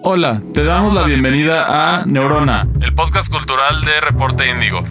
Hola, te damos la bienvenida a Neurona, el podcast cultural de Reporte Índigo.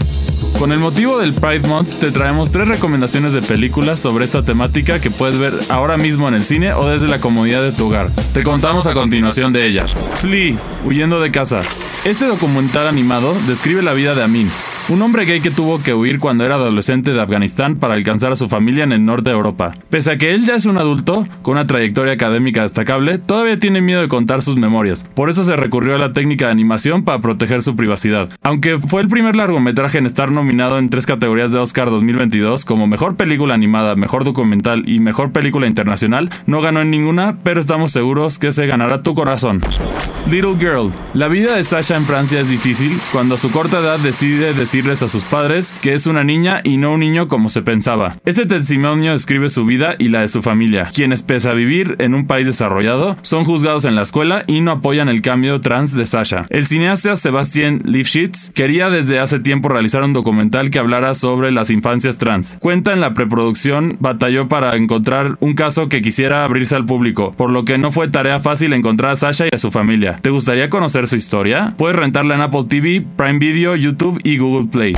Con el motivo del Pride Month te traemos tres recomendaciones de películas sobre esta temática que puedes ver ahora mismo en el cine o desde la comodidad de tu hogar. Te contamos a continuación de ellas. Flea, huyendo de casa. Este documental animado describe la vida de Amin, un hombre gay que tuvo que huir cuando era adolescente de Afganistán para alcanzar a su familia en el norte de Europa. Pese a que él ya es un adulto, con una trayectoria académica destacable, todavía tiene miedo de contar sus memorias. Por eso se recurrió a la técnica de animación para proteger su privacidad. Aunque fue el primer largometraje en estar nominado en tres categorías de Oscar 2022 como Mejor Película Animada, Mejor Documental y Mejor Película Internacional, no ganó en ninguna, pero estamos seguros que se ganará tu corazón. Little Girl. La vida de Sasha en Francia es difícil cuando a su corta edad decide decir a sus padres que es una niña y no un niño como se pensaba. Este testimonio describe su vida y la de su familia, quienes pese a vivir en un país desarrollado, son juzgados en la escuela y no apoyan el cambio trans de Sasha. El cineasta Sebastian Lifshitz quería desde hace tiempo realizar un documental que hablara sobre las infancias trans. Cuenta en la preproducción, batalló para encontrar un caso que quisiera abrirse al público, por lo que no fue tarea fácil encontrar a Sasha y a su familia. ¿Te gustaría conocer su historia? Puedes rentarla en Apple TV, Prime Video, YouTube y Google Play.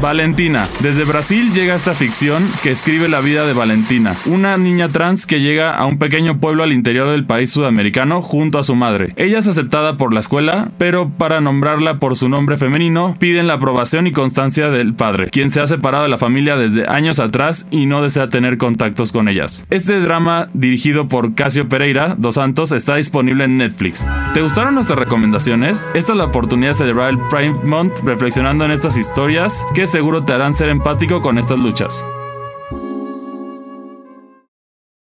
Valentina. Desde Brasil llega esta ficción que escribe la vida de Valentina, una niña trans que llega a un pequeño pueblo al interior del país sudamericano junto a su madre. Ella es aceptada por la escuela, pero para nombrarla por su nombre femenino piden la aprobación y constancia del padre, quien se ha separado de la familia desde años atrás y no desea tener contactos con ellas. Este drama, dirigido por Casio Pereira dos Santos, está disponible en Netflix. ¿Te gustaron nuestras recomendaciones? Esta es la oportunidad de celebrar el Prime Month reflexionando en estas historias que seguro te harán ser empático con estas luchas.